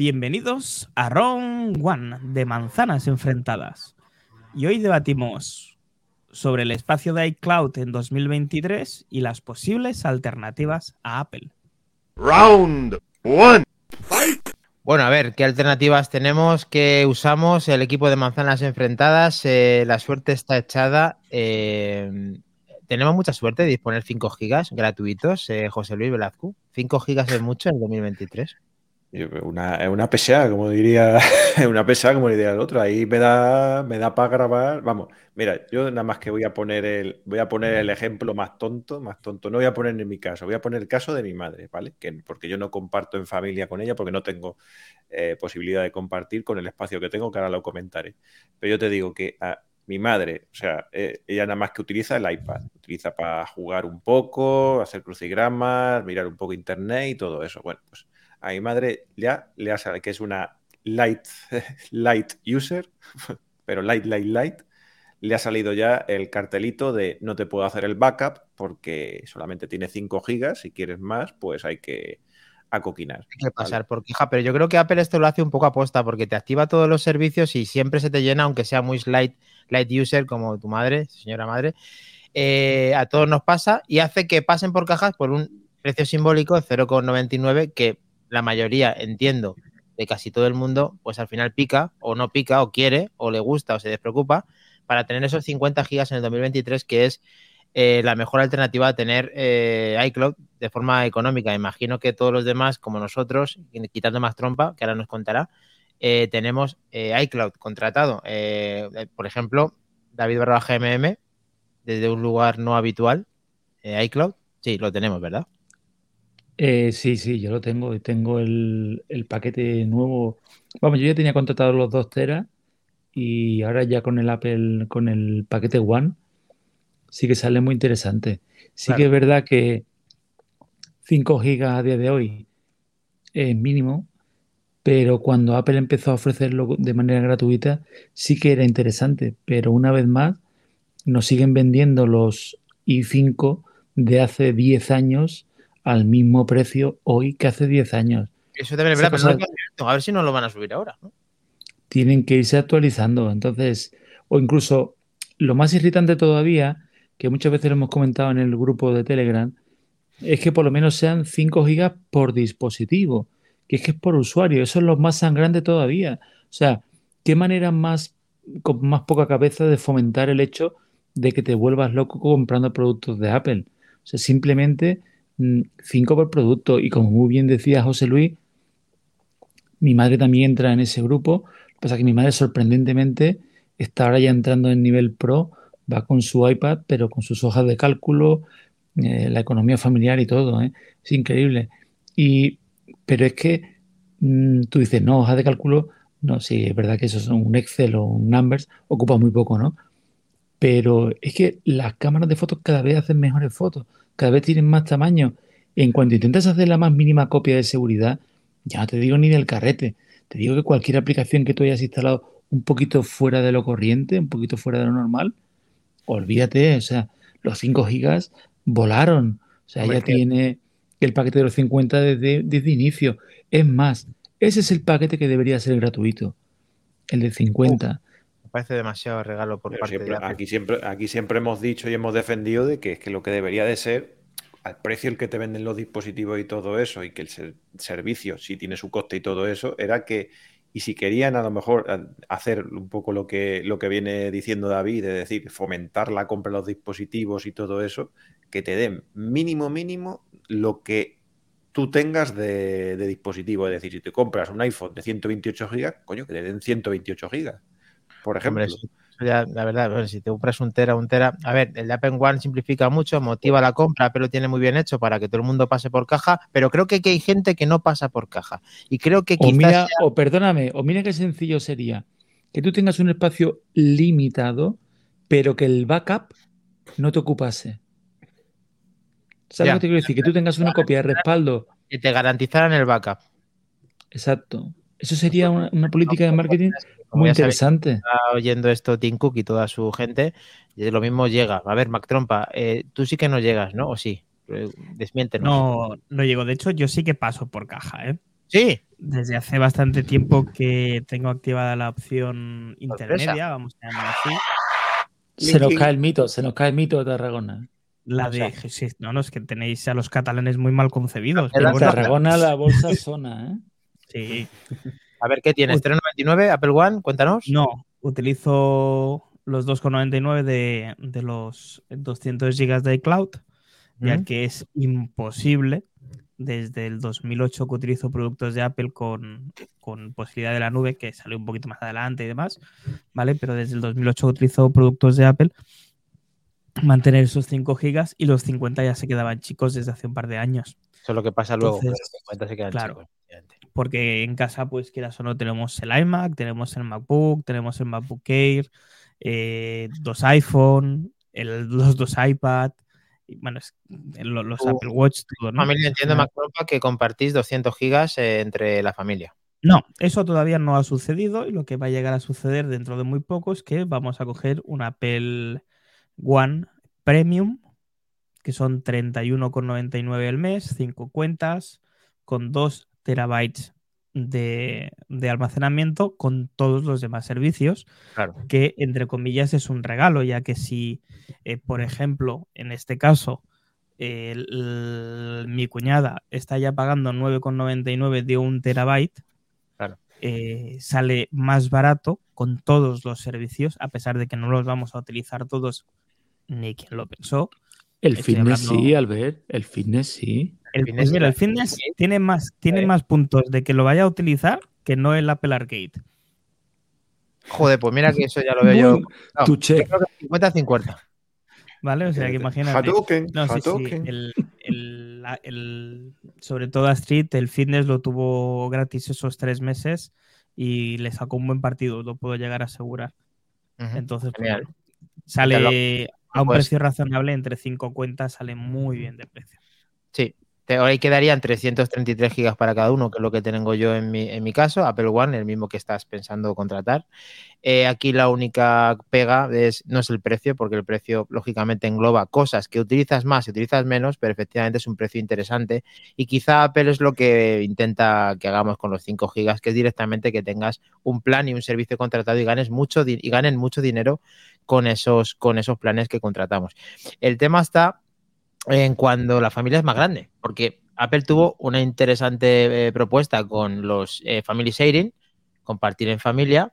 Bienvenidos a Round One de Manzanas Enfrentadas. Y hoy debatimos sobre el espacio de iCloud en 2023 y las posibles alternativas a Apple. Round One. Bueno, a ver, ¿qué alternativas tenemos? ¿Qué usamos? El equipo de manzanas enfrentadas, eh, la suerte está echada. eh, tenemos mucha suerte de disponer 5 gigas gratuitos, eh, José Luis Velazco. 5 gigas es mucho en 2023. Una, es una PSA, como diría, una PSA, como diría el otro. Ahí me da, me da para grabar. Vamos, mira, yo nada más que voy a poner el, voy a poner el ejemplo más tonto, más tonto. No voy a poner en mi caso, voy a poner el caso de mi madre, ¿vale? Que, porque yo no comparto en familia con ella, porque no tengo eh, posibilidad de compartir con el espacio que tengo, que ahora lo comentaré. Pero yo te digo que a mi madre, o sea, eh, ella nada más que utiliza el iPad, utiliza para jugar un poco, hacer crucigramas, mirar un poco internet y todo eso. Bueno, pues a mi madre ya le ha salido que es una light, light user, pero light, light, light, le ha salido ya el cartelito de no te puedo hacer el backup porque solamente tiene 5 gigas. Si quieres más, pues hay que acoquinar. Hay que pasar por queja, pero yo creo que Apple esto lo hace un poco aposta porque te activa todos los servicios y siempre se te llena, aunque sea muy light, light user como tu madre, señora madre. eh, a todos nos pasa y hace que pasen por cajas por un precio simbólico de 0,99 que la mayoría, entiendo, de casi todo el mundo, pues al final pica o no pica o quiere o le gusta o se despreocupa para tener esos 50 gigas en el 2023 que es eh, la mejor alternativa a tener eh, iCloud de forma económica. Imagino que todos los demás, como nosotros, quitando más trompa, que ahora nos contará, eh, tenemos iCloud contratado. Por ejemplo, David Barra GMM, desde un lugar no habitual, iCloud, sí, lo tenemos, ¿verdad? Eh, sí, sí, yo lo tengo. Tengo el, el paquete nuevo. Vamos, yo ya tenía contratado los 2 teras y ahora ya con el Apple, con el paquete One, sí que sale muy interesante. Sí Claro. que es verdad que 5 gigas a día de hoy es mínimo, pero cuando Apple empezó a ofrecerlo de manera gratuita, sí que era interesante. Pero una vez más, nos siguen vendiendo los i5 de hace 10 años al mismo precio hoy que hace 10 años. Eso también es verdad, pero no a ver si no lo van a subir ahora. ¿no? tienen que irse actualizando. Entonces, o incluso lo más irritante todavía, que muchas veces lo hemos comentado en el grupo de Telegram, es que por lo menos sean 5 gigas por dispositivo, que es que es por usuario. Eso es lo más sangrante todavía. O sea, ¿qué manera más, con más poca cabeza de fomentar el hecho de que te vuelvas loco comprando productos de Apple? O sea, simplemente 5 por producto. Y como muy bien decía José Luis, mi madre también entra en ese grupo. Lo que pasa es que mi madre, sorprendentemente, está ahora ya entrando en nivel pro, va con su iPad, pero con sus hojas de cálculo, eh, la economía familiar y todo, ¿eh? Es increíble. Y, pero es que mm, tú dices, no, hojas de cálculo, no, sí, es verdad que eso son un Excel o un Numbers, ocupa muy poco, ¿no? Pero es que las cámaras de fotos cada vez hacen mejores fotos, cada vez tienen más tamaño. En cuanto intentas hacer la más mínima copia de seguridad, ya no te digo ni del carrete, te digo que cualquier aplicación que tú hayas instalado un poquito fuera de lo corriente, un poquito fuera de lo normal, olvídate, o sea, los 5 gigas volaron, o sea, Hombre, ya que- tiene el paquete de los 50 desde, desde inicio. Es más, ese es el paquete que debería ser gratuito, el de 50. Me parece demasiado regalo por Pero parte siempre- de Apple. aquí, siempre, aquí siempre hemos dicho y hemos defendido de que es que lo que debería de ser al precio el que te venden los dispositivos y todo eso, y que el ser- servicio sí tiene su coste y todo eso, era que, y si querían a lo mejor hacer un poco lo que, lo que viene diciendo David, es decir, fomentar la compra de los dispositivos y todo eso, que te den mínimo, mínimo lo que tú tengas de, de dispositivo. Es decir, si te compras un iPhone de 128 gigas, coño, que te den 128 gigas, por ejemplo. Hombre, eso- eso ya, la verdad, bueno, si te compras un tera, un tera. A ver, el Apple One simplifica mucho, motiva la compra, lo tiene muy bien hecho para que todo el mundo pase por caja, pero creo que, que hay gente que no pasa por caja. Y creo que O quizás mira, sea- o perdóname, o mira qué sencillo sería que tú tengas un espacio limitado, pero que el backup no te ocupase. ¿Sabes Ya. lo que te quiero decir? Que tú tengas una copia de respaldo. que te garantizaran el backup. Exacto. Eso sería una, una política de marketing muy interesante. está oyendo esto Tim Cook y toda su gente, y lo mismo llega. A ver, Mac Trompa, eh, tú sí que no llegas, ¿no? ¿O sí? Eh, Desmiéntenos. No, no llego. De hecho, yo sí que paso por caja, ¿eh? Sí, Desde hace bastante tiempo que tengo activada la opción Sorpresa. intermedia, vamos a llamarlo así. Se nos cae el mito, se nos cae el mito de Tarragona. La O sea- de. sí, no, no, es que tenéis a los catalanes muy mal concebidos. Bueno, Tarragona la bolsa zona, ¿eh? Sí. a ver qué tienes. Uy. 399, Apple One, cuéntanos. No, utilizo los 2,99 de, de los 200 GB de iCloud, ya que es imposible desde el 2008 que utilizo productos de Apple con, con posibilidad de la nube, que salió un poquito más adelante y demás, ¿vale? Pero desde el 2008 que utilizo productos de Apple, mantener esos 5 GB y los 50 ya se quedaban chicos desde hace un par de años. Eso es lo que pasa luego. Entonces, los 50 se quedan claro. chicos. Porque en casa, pues quieras o no, tenemos el iMac, tenemos el MacBook, tenemos el MacBook Air, eh, dos iPhone, el- los dos iPad, y, bueno, es- lo- los Apple Watch, todo, ¿no? Familia, entiendo. Macropa, que compartís 200 gigas eh, entre la familia. No, eso todavía no ha sucedido y lo que va a llegar a suceder dentro de muy poco es que vamos a coger un Apple One Premium, que son 31,99 el mes, 5 cuentas, con 2 terabytes de, de almacenamiento con todos los demás servicios, Claro. que entre comillas es un regalo, ya que si, eh, por ejemplo, en este caso, el- el- mi cuñada está ya pagando 9,99 de un terabyte, Claro. eh, sale más barato con todos los servicios, a pesar de que no los vamos a utilizar todos, ni quien lo pensó. El Estoy fitness hablando- sí, Albert. El fitness sí. El, fitness pues mira, el era- fitness sí. tiene más, tiene Eh. más puntos de que lo vaya a utilizar que no el Apple Arcade. Joder, pues mira que eso ya lo veo yo. No, tu yo check. creo que 50-50. ¿Vale? O sea, que imagínate. Hadouken, No, sí, sí. Hadouken. El, el- la- el- sobre todo Street, el fitness lo tuvo gratis esos tres meses y le sacó un buen partido, lo puedo llegar a asegurar. Entonces, pues, sale a un Pues- precio razonable, entre cinco cuentas sale muy bien de precio. Sí. Te- Ahí quedarían 333 gigas para cada uno, que es lo que tengo yo en mi, en mi caso. Apple One, el mismo que estás pensando contratar. Eh, aquí la única pega es, no es el precio, porque el precio lógicamente engloba cosas que utilizas más y utilizas menos, pero efectivamente es un precio interesante. Y quizá Apple es lo que intenta que hagamos con los 5 gigas, que es directamente que tengas un plan y un servicio contratado y ganes mucho y ganen mucho dinero con esos, con esos planes que contratamos. El tema está en cuando la familia es más grande, porque Apple tuvo una interesante eh, propuesta con los eh, Family Sharing, compartir en familia,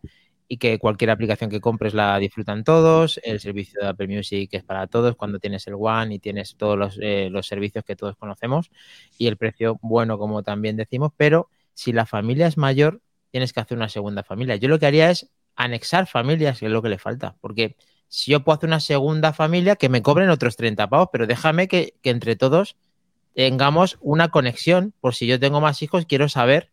y que cualquier aplicación que compres la disfrutan todos, el servicio de Apple Music es para todos cuando tienes el One y tienes todos los, eh, los servicios que todos conocemos, y el precio bueno, como también decimos, pero si la familia es mayor, tienes que hacer una segunda familia. Yo lo que haría es anexar familias, que es lo que le falta, porque si yo puedo hacer una segunda familia, que me cobren otros 30 pavos, pero déjame que, entre todos tengamos una conexión, por si yo tengo más hijos, quiero saber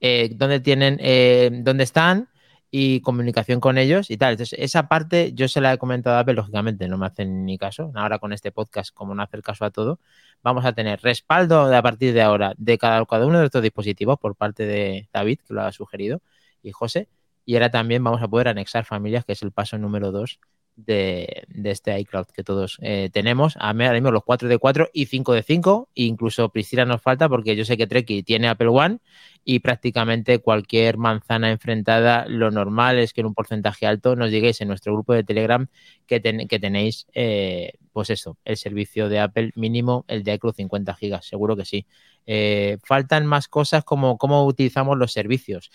eh, dónde tienen, eh, dónde están y comunicación con ellos y tal. Entonces, esa parte yo se la he comentado a lógicamente no me hacen ni caso. Ahora con este podcast, como no hacer caso a todo, vamos a tener respaldo a partir de ahora de cada, cada uno de estos dispositivos por parte de David, que lo ha sugerido, y José. Y ahora también vamos a poder anexar familias, que es el paso número dos de, este iCloud que todos eh, tenemos. A mí ahora mismo los 4 de 4 y 5 de 5. Incluso Priscila nos falta porque yo sé que Treki tiene Apple One y prácticamente cualquier manzana enfrentada, lo normal es que en un porcentaje alto nos lleguéis en nuestro grupo de Telegram que, ten- que tenéis, eh, pues eso, el servicio de Apple mínimo, el de iCloud 50 gigas, seguro que sí. Eh, faltan más cosas como cómo utilizamos los servicios.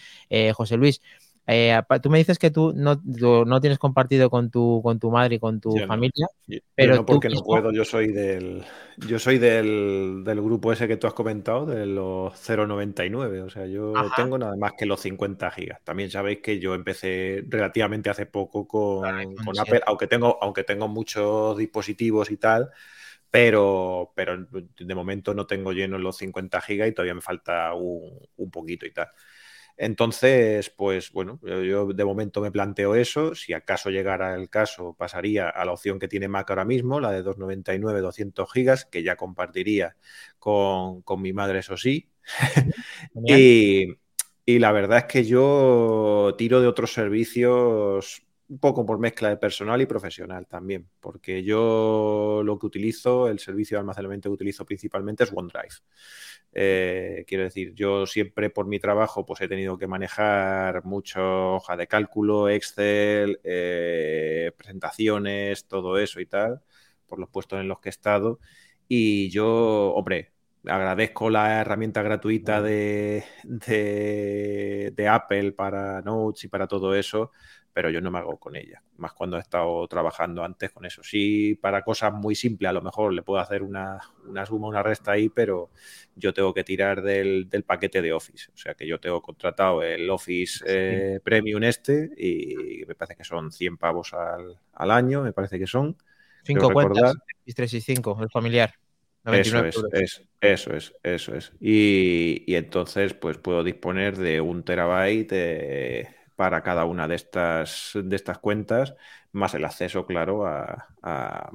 José Luis, eh, tú me dices que tú no, tú no tienes compartido con tu, con tu madre y con tu Yo no. familia. Yo Pero no porque no puedo, yo soy del yo soy del, del grupo ese que tú has comentado, de los 0.99, o sea, yo Ajá. tengo nada más que los 50 gigas. También sabéis que yo empecé relativamente hace poco con. Apple, aunque tengo, aunque tengo muchos dispositivos y tal, pero, pero de momento no tengo llenos los 50 gigas y todavía me falta un, un poquito y tal. Entonces, pues bueno, yo, yo de momento me planteo eso. Si acaso llegara el caso, pasaría a la opción que tiene Mac ahora mismo, la de 299, 200 gigas, que ya compartiría con, con mi madre, eso sí. Y, y la verdad es que yo tiro de otros servicios un poco por mezcla de personal y profesional también, porque yo lo que utilizo, el servicio de almacenamiento que utilizo principalmente es OneDrive. Eh, quiero decir, yo siempre por mi trabajo pues he tenido que manejar mucho hoja de cálculo, Excel, eh, presentaciones, todo eso y tal, por los puestos en los que he estado. Y yo, hombre, agradezco la herramienta gratuita de, de, de Apple para Notes y para todo eso, pero yo no me hago con ella, más cuando he estado trabajando antes con eso. Sí, para cosas muy simples, a lo mejor le puedo hacer una, una suma, una resta ahí, pero yo tengo que tirar del, del, paquete de Office. O sea que yo tengo contratado el Office eh, Premium este y me parece que son 100 pavos al, al año, me parece que son. Cinco cuentas, 365, el familiar. Eso es, es, eso es, eso es. Y, y, entonces, pues puedo disponer de un terabyte eh, para cada una de estas, de estas cuentas, más el acceso, claro, a, a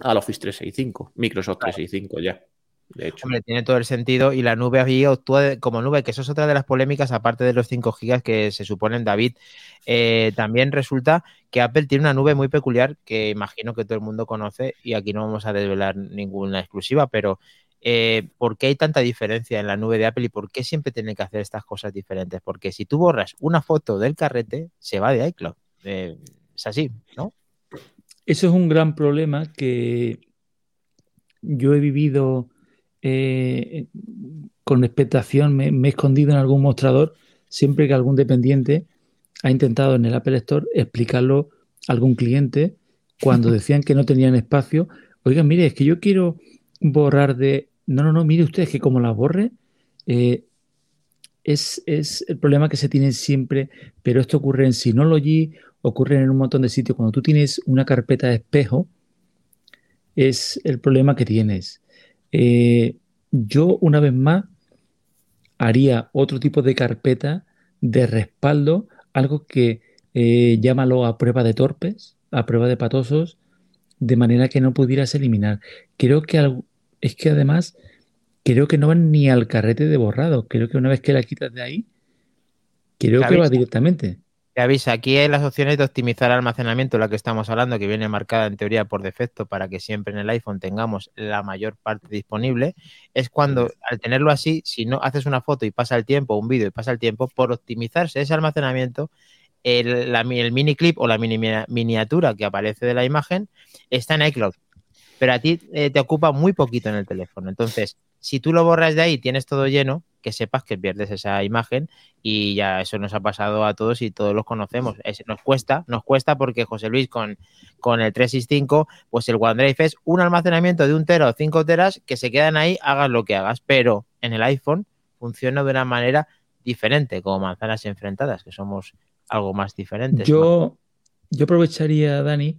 al Office 365, Microsoft claro. 365 ya. De hecho. Hombre, tiene todo el sentido y la nube ahí actúa como nube, que eso es otra de las polémicas, aparte de los 5 gigas que se suponen, David. Eh, también resulta que Apple tiene una nube muy peculiar que imagino que todo el mundo conoce y aquí no vamos a desvelar ninguna exclusiva, pero eh, ¿por qué hay tanta diferencia en la nube de Apple y por qué siempre tienen que hacer estas cosas diferentes? Porque si tú borras una foto del carrete, se va de iCloud. Eh, es así, ¿no? Eso es un gran problema que yo he vivido eh, con expectación, me, me, he escondido en algún mostrador siempre que algún dependiente ha intentado en el Apple Store explicarlo a algún cliente cuando decían que no tenían espacio. Oigan, mire, es que yo quiero borrar de... No, no, no, mire usted, que como la borre, eh, es, es, el problema que se tiene siempre, pero esto ocurre en Synology, ocurre en un montón de sitios. Cuando tú tienes una carpeta de espejo, es el problema que tienes. Eh, yo, una vez más, haría otro tipo de carpeta de respaldo, algo que eh, llámalo a prueba de torpes, a prueba de patosos, de manera que no pudieras eliminar. Creo que al, es que además creo que no van ni al carrete de borrado. Creo que una vez que la quitas de ahí, creo que va directamente. Te avisa, aquí hay las opciones de optimizar almacenamiento, la que estamos hablando, que viene marcada en teoría por defecto para que siempre en el iPhone tengamos la mayor parte disponible. Es cuando, al tenerlo así, si no haces una foto y pasa el tiempo, un vídeo y pasa el tiempo, por optimizarse ese almacenamiento, el, la, el mini clip o la mini, miniatura que aparece de la imagen está en iCloud. Pero a ti eh, te ocupa muy poquito en el teléfono. Entonces, si tú lo borras de ahí y tienes todo lleno, que sepas que pierdes esa imagen y ya eso nos ha pasado a todos y todos los conocemos. Es, nos cuesta, nos cuesta porque José Luis con, con el 365, pues el OneDrive es un almacenamiento de un tera o cinco teras que se quedan ahí, hagas lo que hagas, pero en el iPhone funciona de una manera diferente, como manzanas enfrentadas, que somos algo más diferentes. Yo, yo aprovecharía, Dani,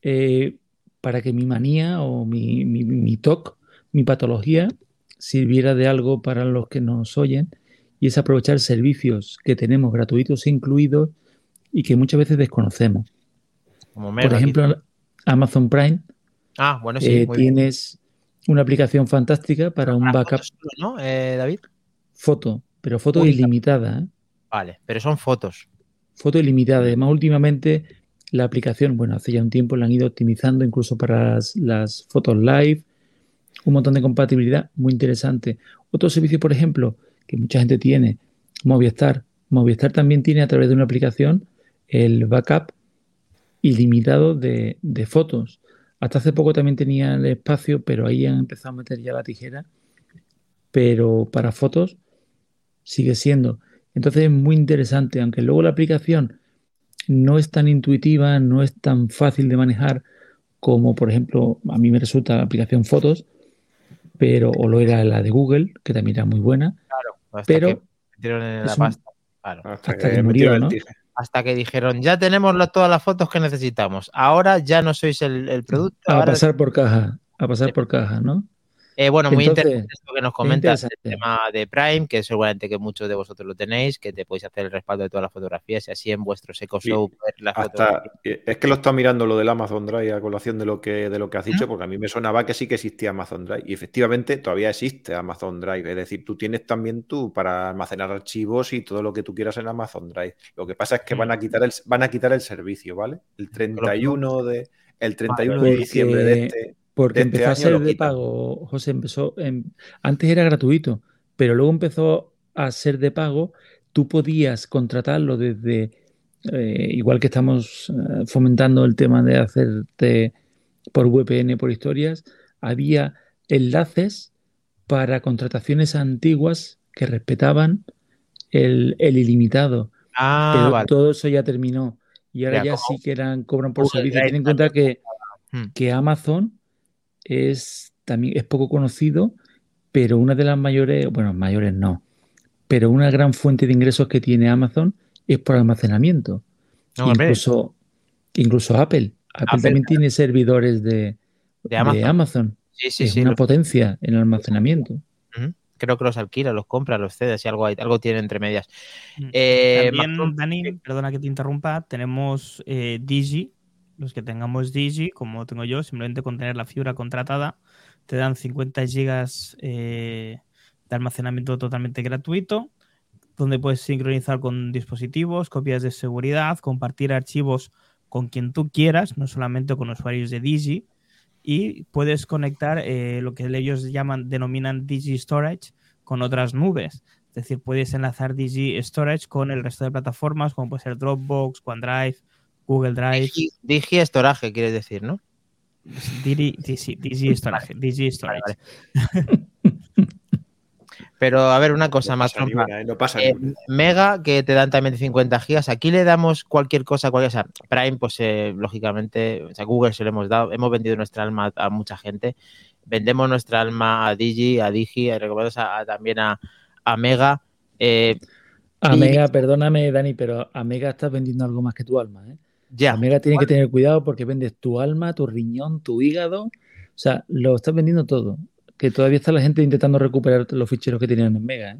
eh, para que mi manía o mi, mi, mi TOC, mi patología, sirviera de algo para los que nos oyen y es aprovechar servicios que tenemos gratuitos incluidos y que muchas veces desconocemos. Como Por ejemplo. Amazon Prime. Ah, bueno, sí. Eh, tienes bien. una aplicación fantástica para un backup. Solo, ¿no, eh, David? Foto, pero foto Uy, ilimitada. ¿eh? Vale, pero son fotos. Foto ilimitada. Además, últimamente la aplicación, bueno, hace ya un tiempo la han ido optimizando incluso para las, fotos live un montón de compatibilidad muy interesante. Otro servicio, por ejemplo, que mucha gente tiene, Movistar. Movistar también tiene a través de una aplicación el backup ilimitado de, de fotos. Hasta hace poco también tenía el espacio, pero ahí han empezado a meter ya la tijera. Pero para fotos sigue siendo. Entonces es muy interesante, aunque luego la aplicación no es tan intuitiva, no es tan fácil de manejar como, por ejemplo, a mí me resulta la aplicación Fotos, pero o lo era la de Google, que también era muy buena. Claro, hasta pero que metieron en la pasta. Claro. Hasta, hasta que, que murió, ¿no? Hasta que dijeron, ya tenemos la, todas las fotos que necesitamos. Ahora ya no sois el, el producto. A ahora... pasar por caja, a pasar por caja, ¿no? Eh, bueno, muy Entonces, interesante esto que nos comentas, el tema de Prime, que seguramente que muchos de vosotros lo tenéis, que te podéis hacer el respaldo de todas las fotografías y así en vuestro Seco Sí, Show ver las Hasta, fotografías. es que lo está mirando lo del Amazon Drive a colación de lo que, de lo que has ¿Mm? dicho, porque a mí me sonaba que sí que existía Amazon Drive. Y efectivamente todavía existe Amazon Drive. Es decir, tú tienes también tú para almacenar archivos y todo lo que tú quieras en Amazon Drive. Lo que pasa es que van a quitar el, van a quitar el servicio, ¿vale? El 31 de, el 31 de diciembre de este. Porque este empezó a ser de pago, José, empezó, en- antes era gratuito, pero luego empezó a ser de pago, tú podías contratarlo desde, eh, igual que estamos eh, fomentando el tema de hacerte por VPN, por historias, había enlaces para contrataciones antiguas que respetaban el, el ilimitado, Ah, pero vale. todo eso ya terminó. Y ahora Ya, sí que eran, cobran por Google servicio. Ten en cuenta que Hmm. que Amazon es también es poco conocido, pero una de las mayores, bueno, mayores no, pero una gran fuente de ingresos que tiene Amazon es por almacenamiento. No, hombre, incluso, incluso Apple. Apple, Apple, también tiene servidores de, de de Amazon. Amazon. Sí, sí, es sí. una los- potencia en el almacenamiento. Creo que los alquila, los compra, los cede, si algo hay, algo tiene entre medias. Mm. Eh, También, Macron- Dani, perdona que te interrumpa, tenemos eh, Digi. Los que tengamos Digi, como tengo yo, simplemente con tener la fibra contratada, te dan 50 gigas eh, de almacenamiento totalmente gratuito, donde puedes sincronizar con dispositivos, copias de seguridad, compartir archivos con quien tú quieras, no solamente con usuarios de Digi, y puedes conectar eh, lo que ellos llaman, denominan Digi Storage con otras nubes. Es decir, puedes enlazar Digi Storage con el resto de plataformas, como puede ser Dropbox, OneDrive, Google Drive, Digi, Digi Storage, quieres decir, ¿no? Digi, Digi, Digi Storage. Digi Storage. Vale, Pero a ver, una cosa no más. pasa ¿eh? No pasa Eh. Mega, que te dan también 50 gigas. Aquí le damos cualquier cosa, cualquier, o sea, Prime, pues eh, lógicamente, o sea, Google se lo hemos dado. Hemos vendido nuestra alma a, a mucha gente. Vendemos nuestra alma a Digi, a Digi, a- recomendamos a- a- también a, a Mega. Eh, A Y- Mega, perdóname, Dani, pero a Mega estás vendiendo algo más que tu alma. ¿eh? Ya, A Mega tiene que tener cuidado porque vendes tu alma, tu riñón, tu hígado. O sea, lo estás vendiendo todo. Que todavía está la gente intentando recuperar los ficheros que tenían en Mega. ¿eh?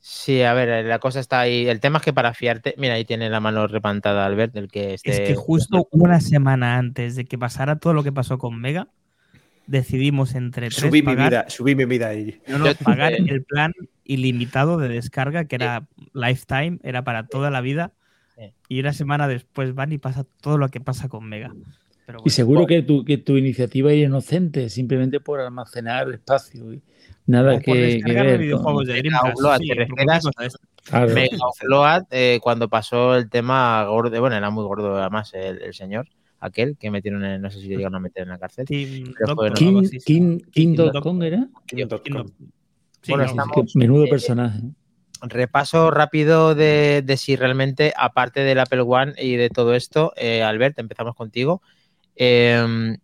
sí, a ver, la cosa está ahí. El tema es que para fiarte, mira, ahí tiene la mano repantada Albert, el que Es esté. que justo una semana antes de que pasara todo lo que pasó con Mega, decidimos entre tres Subí mi vida, subí mi vida ahí. no, no, pagar eh, el plan ilimitado de descarga, que era lifetime, era para toda la vida. Y una semana después van y pasa todo lo que pasa con Mega. Pero Y bueno. seguro que tu, que tu iniciativa era inocente, simplemente por almacenar espacio y nada O por que, que descargar ver. videojuegos de Mega eh, cuando pasó el tema gordo, bueno, era muy gordo además el, el señor, aquel que metieron en, no sé si le llegaron a meter en la cárcel. Team fue- King. King, King era. King. Sí, no, estamos- Es menudo eh, personaje. Repaso rápido de, de si realmente, aparte del Apple One y de todo esto, eh, Albert, empezamos contigo. Eh,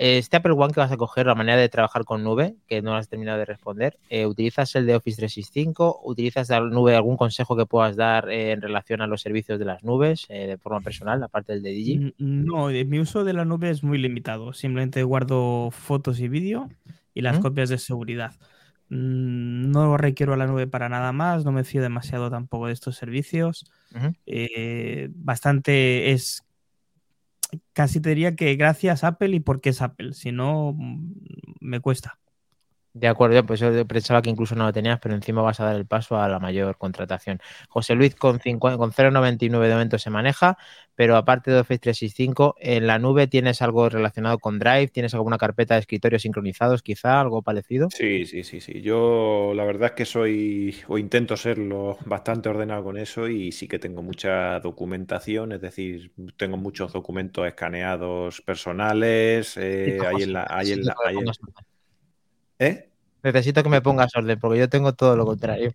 este Apple One que vas a coger, la manera de trabajar con nube, que no has terminado de responder, eh, ¿utilizas el de Office 365? ¿Utilizas la nube algún consejo que puedas dar eh, en relación a los servicios de las nubes eh, de forma personal, aparte del de Digi? No, mi uso de la nube es muy limitado. Simplemente guardo fotos y vídeo y las ¿Mm? copias de seguridad. Mm, No requiero la nube para nada más, no me fío demasiado tampoco de estos servicios. Eh, bastante es casi te diría que gracias Apple y porque es Apple, si no mm, me cuesta. De acuerdo, pues yo pensaba que incluso no lo tenías, pero encima vas a dar el paso a la mayor contratación. José Luis con, 50 con 0,99 de momento se maneja, pero aparte de Office 365, en la nube tienes algo relacionado con Drive, tienes alguna carpeta de escritorio sincronizados, quizá, algo parecido. Sí, sí, sí, sí. Yo la verdad es que soy, o intento serlo, bastante ordenado con eso y sí que tengo mucha documentación, es decir, tengo muchos documentos escaneados personales, eh, hay en la, hay en la, hay en-. ¿Eh? Necesito que me pongas orden, porque yo tengo todo lo contrario.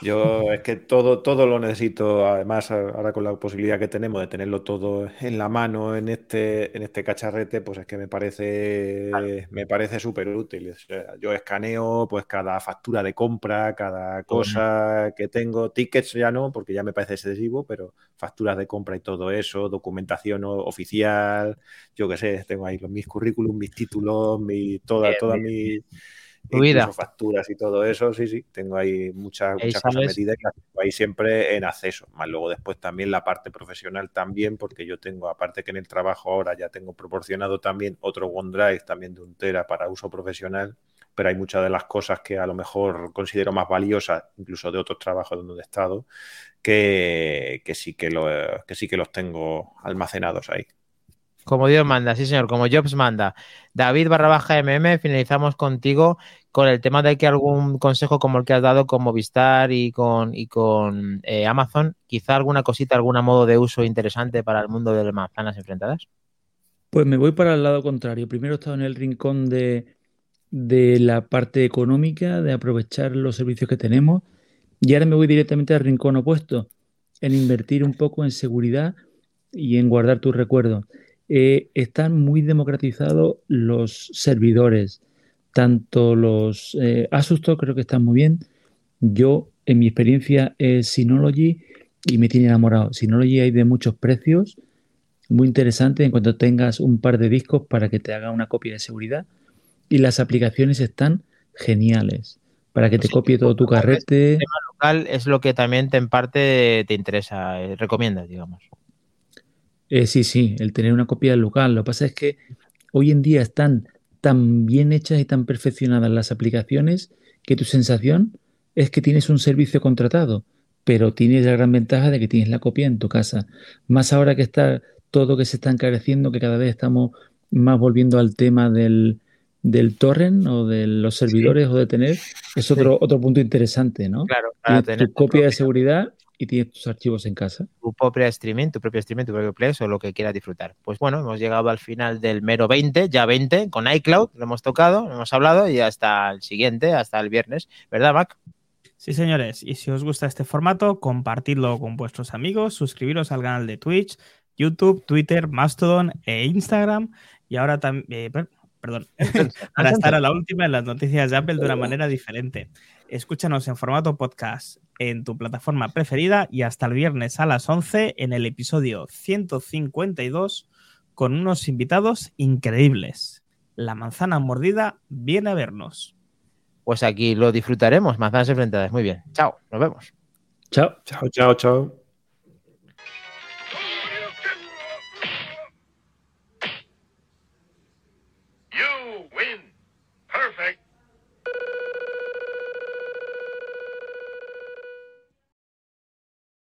Yo es que todo, todo lo necesito, además ahora con la posibilidad que tenemos de tenerlo todo en la mano en este, en este cacharrete, pues es que me parece, me parece súper útil. Yo escaneo pues cada factura de compra, cada cosa que tengo, tickets ya no, porque ya me parece excesivo, pero facturas de compra y todo eso, documentación oficial, yo qué sé, tengo ahí los, mis currículum, mis títulos, mi, toda, Bien, toda bien, mi Tu vida. facturas y todo eso, sí, sí, tengo ahí muchas, muchas cosas metidas las tengo ahí siempre en acceso. Más luego después también la parte profesional también, porque yo tengo, aparte que en el trabajo ahora ya tengo proporcionado también otro OneDrive también de un tera para uso profesional, pero hay muchas de las cosas que a lo mejor considero más valiosas, incluso de otros trabajos donde he estado, que, que sí que lo, que sí que los tengo almacenados ahí. Como Dios manda, sí señor, como Jobs manda. David barra baja MM, finalizamos contigo con el tema de que algún consejo como el que has dado con Movistar y con, eh, Amazon, quizá alguna cosita, algún modo de uso interesante para el mundo de las manzanas enfrentadas. Pues me voy para el lado contrario. Primero he estado en el rincón de, de la parte económica, de aprovechar los servicios que tenemos, y ahora me voy directamente al rincón opuesto, en invertir un poco en seguridad y en guardar tus recuerdos. Eh, están muy democratizados los servidores, tanto los eh, creo que están muy bien. Yo, en mi experiencia, es Synology y me tiene enamorado. Synology hay de muchos precios, muy interesante en cuanto tengas un par de discos para que te haga una copia de seguridad. Y las aplicaciones están geniales para que te Sí, copie todo tu tal vez carrete. Local es lo que también te, en parte te interesa, eh, recomiendas, digamos. Eh, sí, sí, el tener una copia local. Lo que pasa es que hoy en día están tan bien hechas y tan perfeccionadas las aplicaciones que tu sensación es que tienes un servicio contratado, pero tienes la gran ventaja de que tienes la copia en tu casa. Más ahora que está todo que se está encareciendo, que cada vez estamos más volviendo al tema del, del torrent o de los servidores o de tener, es otro, otro punto interesante, ¿no? Claro, para tener tu copia de seguridad y tienes tus archivos en casa. tu propia streaming, tu propio streaming, tu propio Plex o lo que quieras disfrutar. Pues bueno, hemos llegado al final del mero 20, ya 20, con iCloud, lo hemos tocado, lo hemos hablado y hasta el siguiente, hasta el viernes, ¿verdad, Mac? Sí, señores, y si os gusta este formato, compartidlo con vuestros amigos, suscribiros al canal de Twitch, YouTube, Twitter, Mastodon e Instagram. Y ahora también, perdón, para estar a la última en las noticias de Apple de una manera diferente. Escúchanos en formato podcast en tu plataforma preferida y hasta el viernes a las 11 en el episodio 152 con unos invitados increíbles. La manzana mordida viene a vernos. Pues aquí lo disfrutaremos, manzanas enfrentadas. Muy bien. Chao, nos vemos. Chao. Chao, chao, chao.